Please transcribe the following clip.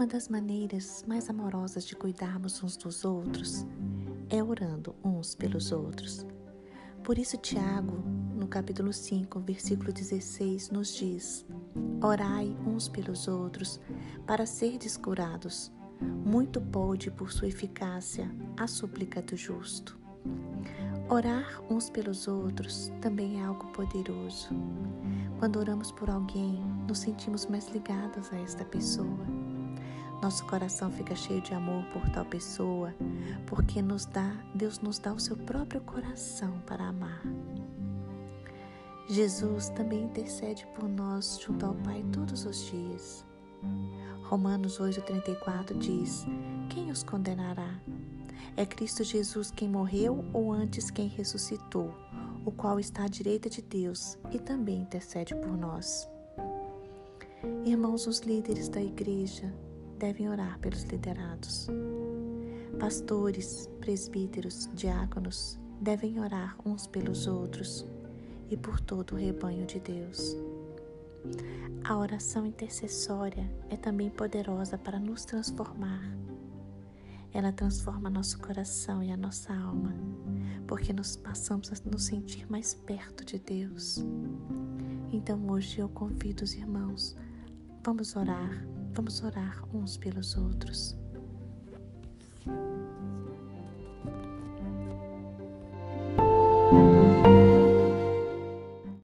Uma das maneiras mais amorosas de cuidarmos uns dos outros é orando uns pelos outros. Por isso, Tiago, no capítulo 5, versículo 16, nos diz: Orai uns pelos outros para ser curados. Muito pode, por sua eficácia, a súplica do justo. Orar uns pelos outros também é algo poderoso. Quando oramos por alguém, nos sentimos mais ligados a esta pessoa. Nosso coração fica cheio de amor por tal pessoa, porque nos dá, Deus nos dá o seu próprio coração para amar. Jesus também intercede por nós junto ao Pai todos os dias. Romanos 8,34 diz: Quem os condenará? É Cristo Jesus quem morreu ou antes quem ressuscitou, o qual está à direita de Deus e também intercede por nós. Irmãos, os líderes da igreja devem orar pelos liderados. Pastores, presbíteros, diáconos devem orar uns pelos outros e por todo o rebanho de Deus. A oração intercessória é também poderosa para nos transformar. Ela transforma nosso coração e a nossa alma, porque nos passamos a nos sentir mais perto de Deus. Então hoje eu convido os irmãos, Vamos orar, vamos orar uns pelos outros. thank